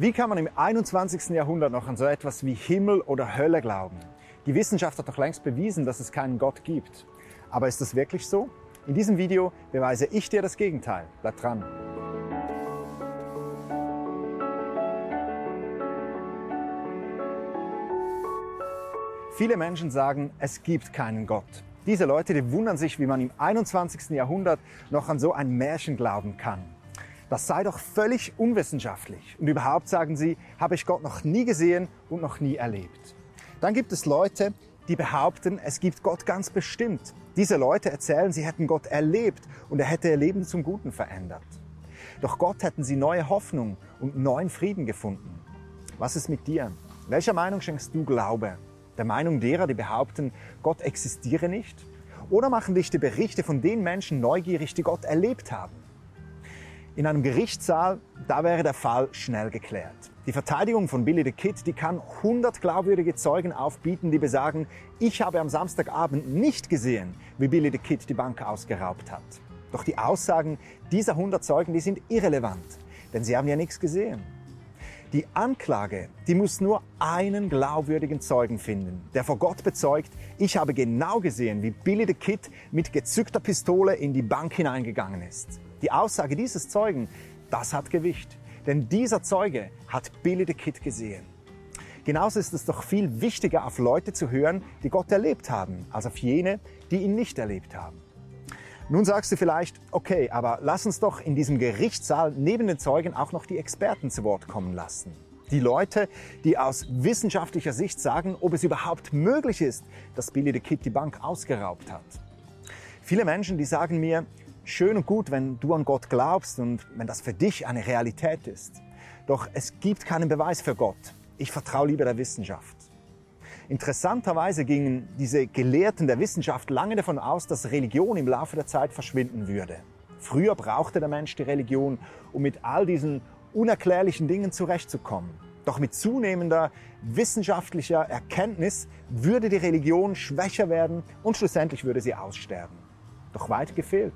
Wie kann man im 21. Jahrhundert noch an so etwas wie Himmel oder Hölle glauben? Die Wissenschaft hat doch längst bewiesen, dass es keinen Gott gibt. Aber ist das wirklich so? In diesem Video beweise ich dir das Gegenteil. Bleib dran. Viele Menschen sagen, es gibt keinen Gott. Diese Leute, die wundern sich, wie man im 21. Jahrhundert noch an so ein Märchen glauben kann. Das sei doch völlig unwissenschaftlich. Und überhaupt sagen sie, habe ich Gott noch nie gesehen und noch nie erlebt. Dann gibt es Leute, die behaupten, es gibt Gott ganz bestimmt. Diese Leute erzählen, sie hätten Gott erlebt und er hätte ihr Leben zum Guten verändert. Doch Gott hätten sie neue Hoffnung und neuen Frieden gefunden. Was ist mit dir? Welcher Meinung schenkst du Glaube? der Meinung derer, die behaupten, Gott existiere nicht? Oder machen dich die Berichte von den Menschen neugierig, die Gott erlebt haben? In einem Gerichtssaal, da wäre der Fall schnell geklärt. Die Verteidigung von Billy the Kid, die kann 100 glaubwürdige Zeugen aufbieten, die besagen, ich habe am Samstagabend nicht gesehen, wie Billy the Kid die Bank ausgeraubt hat. Doch die Aussagen dieser 100 Zeugen, die sind irrelevant, denn sie haben ja nichts gesehen. Die Anklage, die muss nur einen glaubwürdigen Zeugen finden, der vor Gott bezeugt, ich habe genau gesehen, wie Billy the Kid mit gezückter Pistole in die Bank hineingegangen ist. Die Aussage dieses Zeugen, das hat Gewicht, denn dieser Zeuge hat Billy the Kid gesehen. Genauso ist es doch viel wichtiger, auf Leute zu hören, die Gott erlebt haben, als auf jene, die ihn nicht erlebt haben. Nun sagst du vielleicht, okay, aber lass uns doch in diesem Gerichtssaal neben den Zeugen auch noch die Experten zu Wort kommen lassen. Die Leute, die aus wissenschaftlicher Sicht sagen, ob es überhaupt möglich ist, dass Billy the Kid die Bank ausgeraubt hat. Viele Menschen, die sagen mir, schön und gut, wenn du an Gott glaubst und wenn das für dich eine Realität ist. Doch es gibt keinen Beweis für Gott. Ich vertraue lieber der Wissenschaft. Interessanterweise gingen diese Gelehrten der Wissenschaft lange davon aus, dass Religion im Laufe der Zeit verschwinden würde. Früher brauchte der Mensch die Religion, um mit all diesen unerklärlichen Dingen zurechtzukommen. Doch mit zunehmender wissenschaftlicher Erkenntnis würde die Religion schwächer werden und schlussendlich würde sie aussterben. Doch weit gefehlt.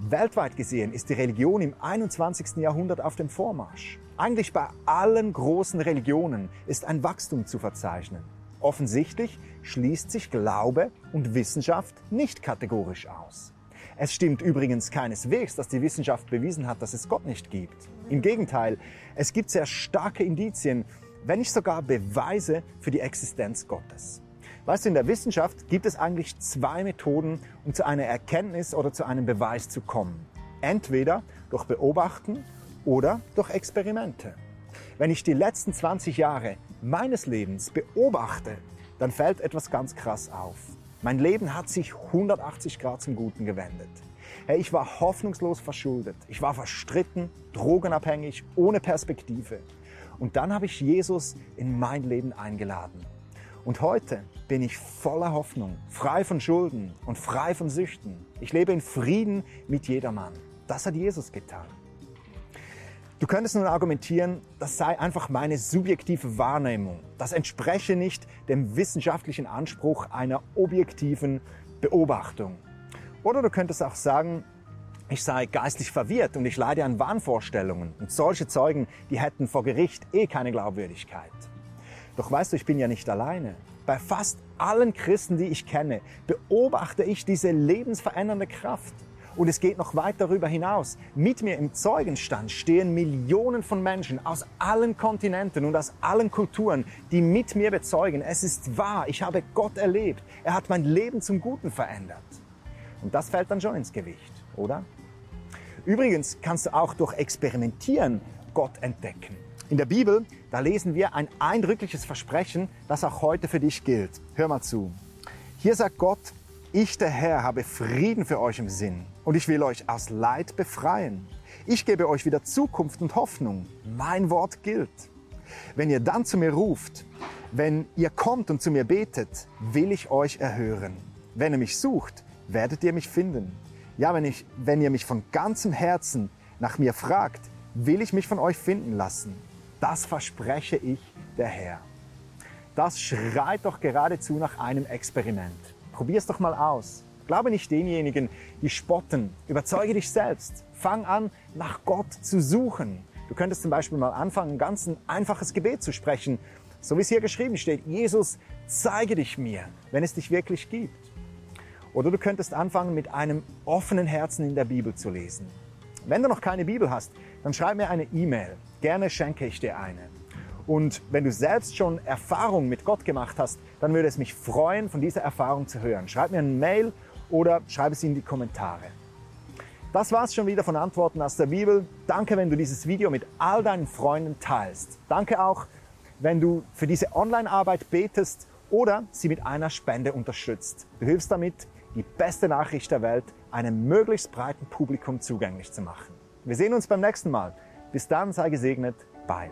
Weltweit gesehen ist die Religion im 21. Jahrhundert auf dem Vormarsch. Eigentlich bei allen großen Religionen ist ein Wachstum zu verzeichnen. Offensichtlich schließt sich Glaube und Wissenschaft nicht kategorisch aus. Es stimmt übrigens keineswegs, dass die Wissenschaft bewiesen hat, dass es Gott nicht gibt. Im Gegenteil, es gibt sehr starke Indizien, wenn nicht sogar Beweise für die Existenz Gottes. Weißt du, in der Wissenschaft gibt es eigentlich zwei Methoden, um zu einer Erkenntnis oder zu einem Beweis zu kommen. Entweder durch Beobachten oder durch Experimente. Wenn ich die letzten 20 Jahre meines Lebens beobachte, dann fällt etwas ganz krass auf. Mein Leben hat sich 180 Grad zum Guten gewendet. Hey, ich war hoffnungslos verschuldet. Ich war verstritten, drogenabhängig, ohne Perspektive. Und dann habe ich Jesus in mein Leben eingeladen. Und heute bin ich voller Hoffnung, frei von Schulden und frei von Süchten. Ich lebe in Frieden mit jedermann. Das hat Jesus getan. Du könntest nun argumentieren, das sei einfach meine subjektive Wahrnehmung. Das entspreche nicht dem wissenschaftlichen Anspruch einer objektiven Beobachtung. Oder du könntest auch sagen, ich sei geistlich verwirrt und ich leide an Wahnvorstellungen. Und solche Zeugen, die hätten vor Gericht eh keine Glaubwürdigkeit. Doch weißt du, ich bin ja nicht alleine. Bei fast allen Christen, die ich kenne, beobachte ich diese lebensverändernde Kraft. Und es geht noch weit darüber hinaus. Mit mir im Zeugenstand stehen Millionen von Menschen aus allen Kontinenten und aus allen Kulturen, die mit mir bezeugen, es ist wahr, ich habe Gott erlebt. Er hat mein Leben zum Guten verändert. Und das fällt dann schon ins Gewicht, oder? Übrigens kannst du auch durch Experimentieren Gott entdecken. In der Bibel, da lesen wir ein eindrückliches Versprechen, das auch heute für dich gilt. Hör mal zu. Hier sagt Gott, ich, der Herr, habe Frieden für euch im Sinn und ich will euch aus Leid befreien. Ich gebe euch wieder Zukunft und Hoffnung. Mein Wort gilt. Wenn ihr dann zu mir ruft, wenn ihr kommt und zu mir betet, will ich euch erhören. Wenn ihr mich sucht, werdet ihr mich finden. Ja, wenn, ich, wenn ihr mich von ganzem Herzen nach mir fragt, will ich mich von euch finden lassen. Das verspreche ich, der Herr. Das schreit doch geradezu nach einem Experiment. Probier's doch mal aus. Glaube nicht denjenigen, die spotten. Überzeuge dich selbst. Fang an, nach Gott zu suchen. Du könntest zum Beispiel mal anfangen, ein ganz ein einfaches Gebet zu sprechen. So wie es hier geschrieben steht, Jesus, zeige dich mir, wenn es dich wirklich gibt. Oder du könntest anfangen, mit einem offenen Herzen in der Bibel zu lesen. Wenn du noch keine Bibel hast, dann schreib mir eine E-Mail. Gerne schenke ich dir eine. Und wenn du selbst schon Erfahrung mit Gott gemacht hast, dann würde es mich freuen, von dieser Erfahrung zu hören. Schreib mir eine Mail oder schreib es in die Kommentare. Das war's schon wieder von Antworten aus der Bibel. Danke, wenn du dieses Video mit all deinen Freunden teilst. Danke auch, wenn du für diese Online-Arbeit betest oder sie mit einer Spende unterstützt. Du hilfst damit, die beste Nachricht der Welt einem möglichst breiten Publikum zugänglich zu machen. Wir sehen uns beim nächsten Mal. Bis dann sei gesegnet. Bye.